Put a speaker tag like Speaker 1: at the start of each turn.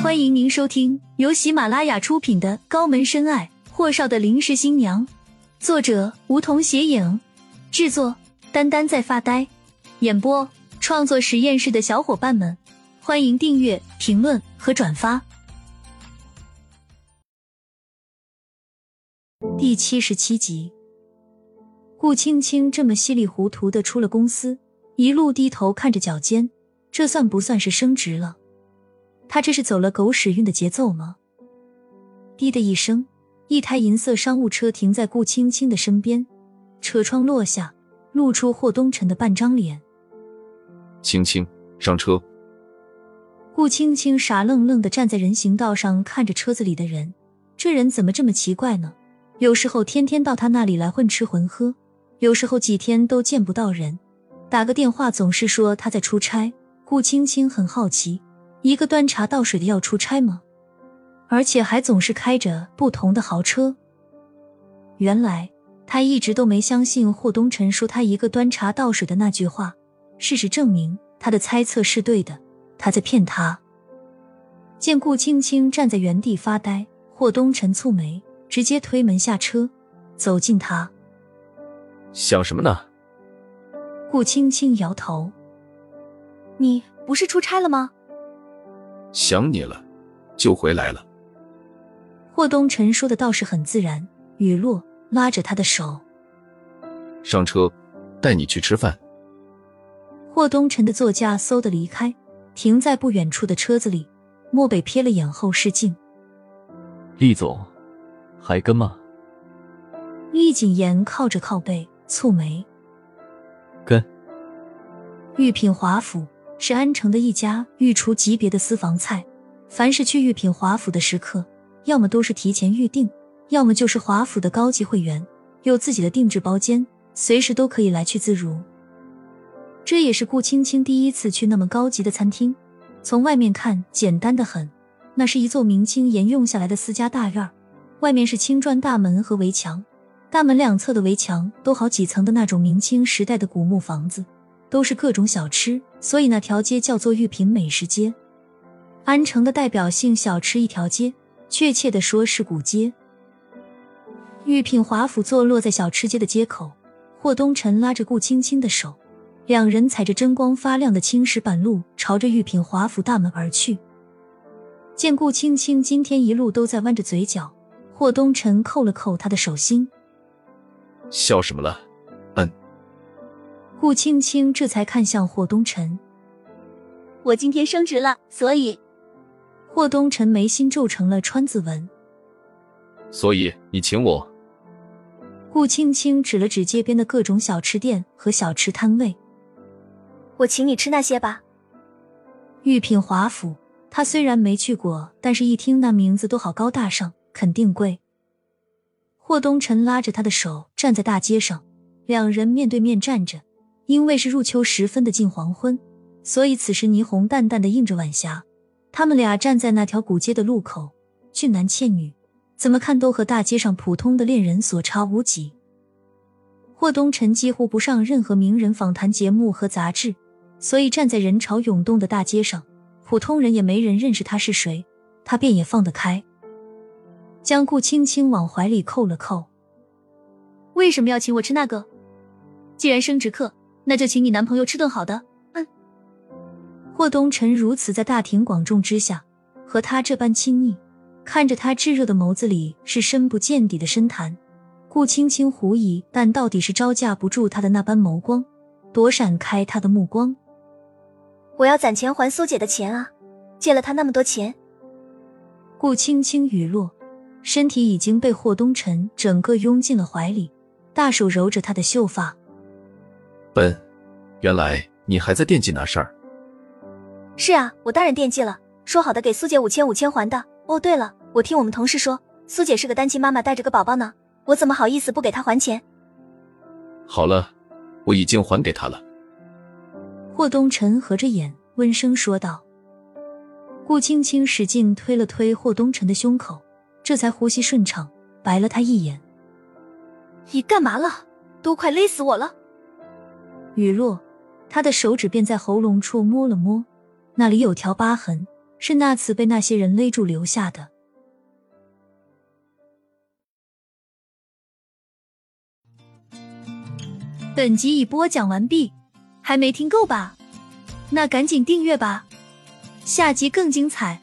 Speaker 1: 欢迎您收听由喜马拉雅出品的《高门深爱：霍少的临时新娘》，作者梧桐斜影，制作丹丹在发呆，演播创作实验室的小伙伴们，欢迎订阅、评论和转发。第七十七集，顾青青这么稀里糊涂的出了公司，一路低头看着脚尖，这算不算是升职了？他这是走了狗屎运的节奏吗？滴的一声，一台银色商务车停在顾青青的身边，车窗落下，露出霍东辰的半张脸。
Speaker 2: 青青，上车。
Speaker 1: 顾青青傻愣愣的站在人行道上，看着车子里的人。这人怎么这么奇怪呢？有时候天天到他那里来混吃混喝，有时候几天都见不到人，打个电话总是说他在出差。顾青青很好奇。一个端茶倒水的要出差吗？而且还总是开着不同的豪车。原来他一直都没相信霍东辰说他一个端茶倒水的那句话。事实证明，他的猜测是对的，他在骗他。见顾青青站在原地发呆，霍东辰蹙眉，直接推门下车，走近他。
Speaker 2: 想什么呢？
Speaker 1: 顾青青摇头。
Speaker 3: 你不是出差了吗？
Speaker 2: 想你了，就回来了。
Speaker 1: 霍东辰说的倒是很自然。雨落拉着他的手，
Speaker 2: 上车，带你去吃饭。
Speaker 1: 霍东辰的座驾嗖的离开，停在不远处的车子里。漠北瞥了眼后视镜，
Speaker 4: 厉总，还跟吗？
Speaker 1: 厉谨言靠着靠背，蹙眉，
Speaker 4: 跟。
Speaker 1: 御品华府。是安城的一家御厨级别的私房菜。凡是去御品华府的食客，要么都是提前预定，要么就是华府的高级会员，有自己的定制包间，随时都可以来去自如。这也是顾青青第一次去那么高级的餐厅。从外面看，简单的很，那是一座明清沿用下来的私家大院，外面是青砖大门和围墙，大门两侧的围墙都好几层的那种明清时代的古木房子。都是各种小吃，所以那条街叫做御品美食街。安城的代表性小吃一条街，确切的说是古街。御品华府坐落在小吃街的街口，霍东辰拉着顾青青的手，两人踩着真光发亮的青石板路，朝着御品华府大门而去。见顾青青今天一路都在弯着嘴角，霍东辰扣了扣他的手心，
Speaker 2: 笑什么了？
Speaker 1: 顾青青这才看向霍东辰，
Speaker 3: 我今天升职了，所以
Speaker 1: 霍东辰眉心皱成了川字纹。
Speaker 2: 所以你请我？
Speaker 1: 顾青青指了指街边的各种小吃店和小吃摊位，
Speaker 3: 我请你吃那些吧。
Speaker 1: 御品华府，他虽然没去过，但是一听那名字都好高大上，肯定贵。霍东辰拉着他的手站在大街上，两人面对面站着。因为是入秋时分的近黄昏，所以此时霓虹淡淡的映着晚霞。他们俩站在那条古街的路口，俊男倩女，怎么看都和大街上普通的恋人所差无几。霍东辰几乎不上任何名人访谈节目和杂志，所以站在人潮涌动的大街上，普通人也没人认识他是谁，他便也放得开，将顾青青往怀里扣了扣。
Speaker 3: 为什么要请我吃那个？既然升职客。那就请你男朋友吃顿好的。嗯，
Speaker 1: 霍东辰如此在大庭广众之下和他这般亲昵，看着他炙热的眸子里是深不见底的深潭。顾青青狐疑，但到底是招架不住他的那般眸光，躲闪开他的目光。
Speaker 3: 我要攒钱还苏姐的钱啊，借了她那么多钱。
Speaker 1: 顾青青语落，身体已经被霍东辰整个拥进了怀里，大手揉着他的秀发。
Speaker 2: 笨，原来你还在惦记那事儿。
Speaker 3: 是啊，我当然惦记了。说好的给苏姐五千五千还的。哦，对了，我听我们同事说，苏姐是个单亲妈妈，带着个宝宝呢。我怎么好意思不给她还钱？
Speaker 2: 好了，我已经还给她了。
Speaker 1: 霍东辰合着眼，温声说道。顾青青使劲推了推霍东辰的胸口，这才呼吸顺畅，白了他一眼。
Speaker 3: 你干嘛了？都快勒死我了！
Speaker 1: 雨落，他的手指便在喉咙处摸了摸，那里有条疤痕，是那次被那些人勒住留下的。本集已播讲完毕，还没听够吧？那赶紧订阅吧，下集更精彩。